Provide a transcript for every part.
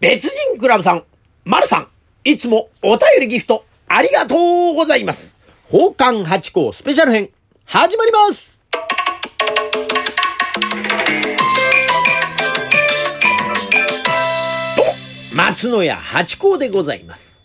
別人クラブさん、まるさん、いつもお便りギフトありがとうございます。宝冠八甲スペシャル編、始まりますどうも松野屋八甲でございます。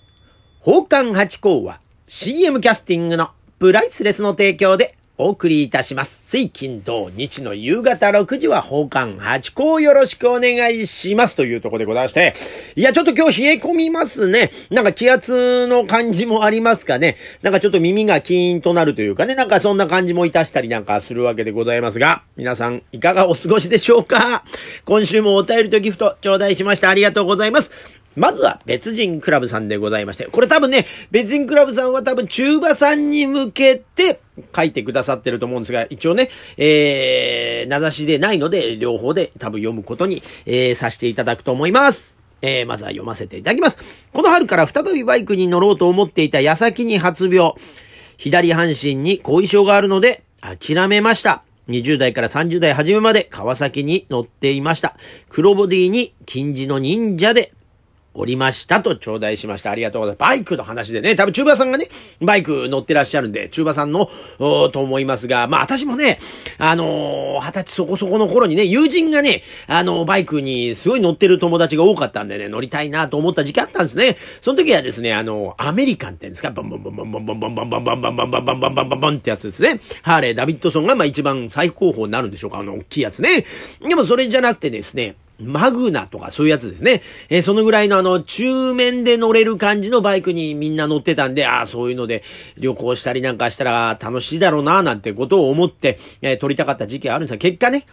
宝冠八甲は CM キャスティングのプライスレスの提供でお送りいたします。水金土日の夕方6時は宝冠八甲よろしくお願いしますというところでございまして。いや、ちょっと今日冷え込みますね。なんか気圧の感じもありますかね。なんかちょっと耳がキーンとなるというかね。なんかそんな感じもいたしたりなんかするわけでございますが、皆さんいかがお過ごしでしょうか今週もお便りとギフト頂戴しましてありがとうございます。まずは別人クラブさんでございまして、これ多分ね、別人クラブさんは多分中馬さんに向けて書いてくださってると思うんですが、一応ね、えー、名指しでないので、両方で多分読むことに、えー、させていただくと思います。えー、まずは読ませていただきます。この春から再びバイクに乗ろうと思っていた矢先に発病。左半身に後遺症があるので、諦めました。20代から30代初めまで川崎に乗っていました。黒ボディに金字の忍者でおりましたと頂戴しました。ありがとうございます。バイクの話でね、多分中馬さんがね、バイク乗ってらっしゃるんで、中馬さんの、と思いますが、まあ私もね、あのー二十歳そこそこの頃にね、友人がね、あのーバイクにすごい乗ってる友達が多かったんでね、乗りたいなと思った時期あったんですね。その時はですね、あのーアメリカンって言うんですか、バンバンバンバンバンバンバンバンバンバンバンバンバンバンバンバンバンバンってやつですね。ハーレー、ダビッドソンがまあ一番最高峰になるんでしょうか、あの、大きいやつね。でもそれじゃなくてですね、マグナとかそういうやつですね。えーそのぐらいのあの、中面で乗れる感じのバイクにみんな乗ってたんで、ああ、そういうので旅行したりなんかしたら楽しいだろうな、なんてことを思って、えー撮りたかった時期あるんですが、結果ね、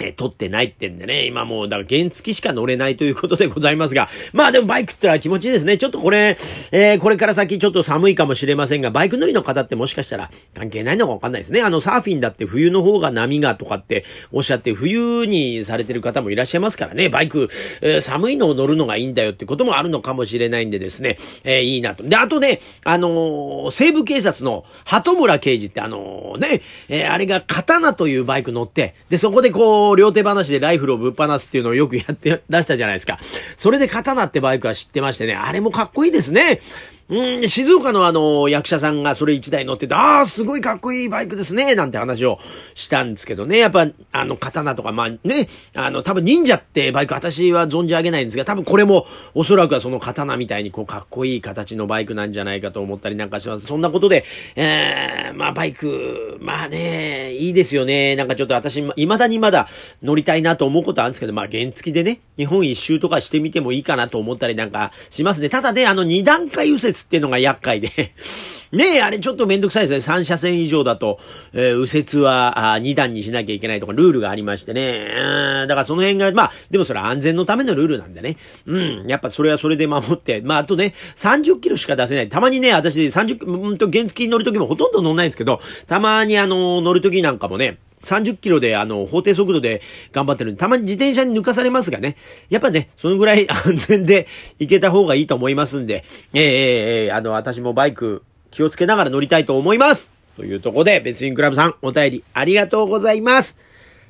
えー撮ってないってんでね、今もう、だから原付きしか乗れないということでございますが、まあでもバイクってのは気持ちいいですね。ちょっとこれ、えーこれから先ちょっと寒いかもしれませんが、バイク乗りの方ってもしかしたら関係ないのかわかんないですね。あの、サーフィンだって冬の方が波がとかっておっしゃって、冬にされてる方もいらっしゃいますからね、バイク、えー寒いのを乗るのがいいんだよってこともあるのかもしれないんでですね、えーいいなと。で、あとね、あの西部警察の鳩村刑事ってあのね、えあれが刀というバイク乗って、で、そこでこう、両手話でライフルをぶっ放すっていうのをよくやってらしたじゃないですか。それで刀ってバイクは知ってましてね、あれもかっこいいですね。うん、静岡のあの、役者さんがそれ一台乗ってて、ああ、すごいかっこいいバイクですね、なんて話をしたんですけどね。やっぱ、あの、刀とか、まあね、あの、多分忍者ってバイク私は存じ上げないんですが、多分これもおそらくはその刀みたいにこう、かっこいい形のバイクなんじゃないかと思ったりなんかします。そんなことで、えー、まあバイク、まあね、いいですよね。なんかちょっと私、未だにまだ乗りたいなと思うことあるんですけど、まあ原付でね、日本一周とかしてみてもいいかなと思ったりなんかしますね。ただね、あの二段階右折っていうのが厄介で、ねえ、あれちょっとめんどくさいですね。三車線以上だと、えー右折はあ2段にしなきゃいけないとかルールがありましてね。うんだからその辺が、まあ、でもそれは安全のためのルールなんでね。うん、やっぱそれはそれで守って、まああとね、30キロしか出せない。たまにね、私30、うんと原付に乗るときもほとんど乗んないんですけど、たまにあの、乗るときなんかもね、30キロで、あの、法定速度で頑張ってるんで、たまに自転車に抜かされますがね。やっぱね、そのぐらい 安全で行けた方がいいと思いますんで、えーえーえあの、私もバイク気をつけながら乗りたいと思います。というとこで、別人クラブさん、お便りありがとうございます。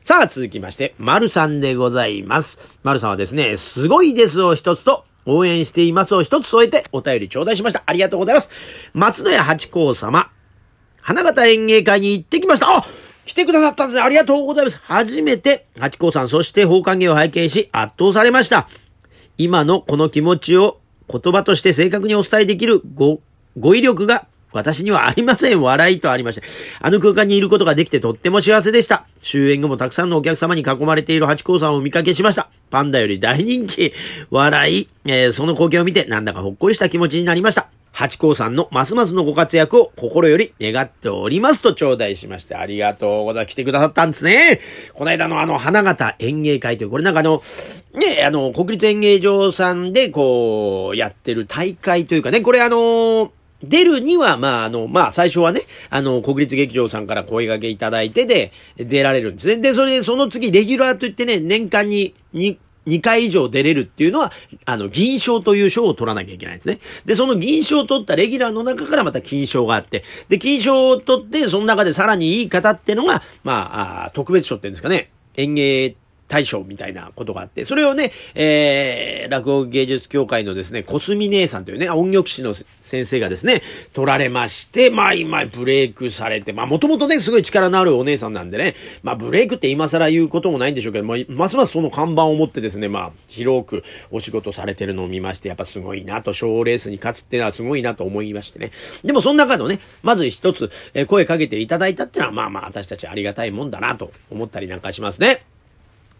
さあ、続きまして、丸さんでございます。丸さんはですね、すごいですを一つと、応援していますを一つ添えてお便り頂戴しました。ありがとうございます。松野屋八甲様、花形演芸会に行ってきました。あ来てくださったんです。ありがとうございます。初めて、八甲さん、そして宝冠芸を拝見し、圧倒されました。今のこの気持ちを言葉として正確にお伝えできるご、語彙力が私にはありません。笑いとありまして。あの空間にいることができてとっても幸せでした。終演後もたくさんのお客様に囲まれている八甲さんをお見かけしました。パンダより大人気。笑い。えーその光景を見てなんだかほっこりした気持ちになりました。八甲さんのますますのご活躍を心より願っておりますと頂戴しまして、ありがとうございます。来てくださったんですね。この間のあの、花形演芸会という、これなんかあの、ね、あの、国立演芸場さんでこう、やってる大会というかね、これあの、出るには、まあ、あの、まあ、最初はね、あの、国立劇場さんから声掛けいただいてで、出られるんですね。で、それで、その次、レギュラーといってね、年間に2、2回以上出れるっていうのは、あの、銀賞という賞を取らなきゃいけないんですね。で、その銀賞を取ったレギュラーの中からまた金賞があって、で、金賞を取って、その中でさらにいい方ってのが、まあ、あ特別賞っていうんですかね、演芸大賞みたいなことがあって、それをね、えー、落語芸術協会のですね、コスミ姉さんというね、音楽師の先生がですね、取られまして、まあ今ブレイクされて、まあもともとね、すごい力のあるお姉さんなんでね、まあブレイクって今更言うこともないんでしょうけど、まあ、ますますその看板を持ってですね、まあ広くお仕事されてるのを見まして、やっぱすごいなと、賞レースに勝つっていうのはすごいなと思いましてね。でもその中のね、まず一つ、え声かけていただいたっていうのは、まあまあ私たちありがたいもんだなと思ったりなんかしますね。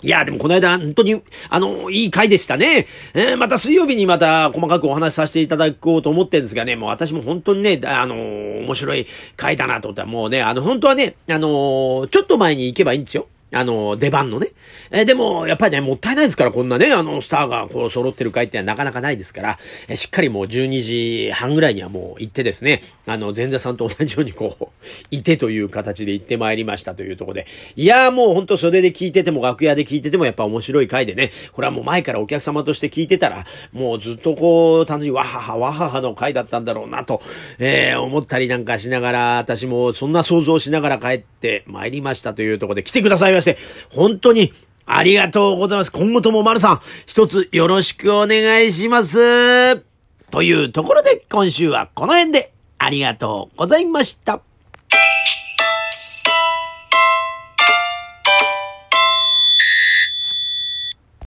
いや、でもこの間、本当に、あの、いい回でしたね。えー、また水曜日にまた細かくお話しさせていただこうと思ってるんですがね、もう私も本当にね、あの面白い回だなと思ったら、もうね、あの、本当はね、あのちょっと前に行けばいいんですよ。あの、出番のね。え、でも、やっぱりね、もったいないですから、こんなね、あの、スターがこう揃ってる回ってなかなかないですから、え、しっかりもう12時半ぐらいにはもう行ってですね、あの、前座さんと同じようにこう、いてという形で行ってまいりましたというとこで、いやーもうほんと袖で聞いてても、楽屋で聞いててもやっぱ面白い回でね、これはもう前からお客様として聞いてたら、もうずっとこう、単純にわははわははの回だったんだろうなと、えー、思ったりなんかしながら、私もそんな想像しながら帰ってまいりましたというとこで来てくださいましたして、本当にありがとうございます。今後とも丸さん、一つよろしくお願いします。というところで今週はこの辺でありがとうございました。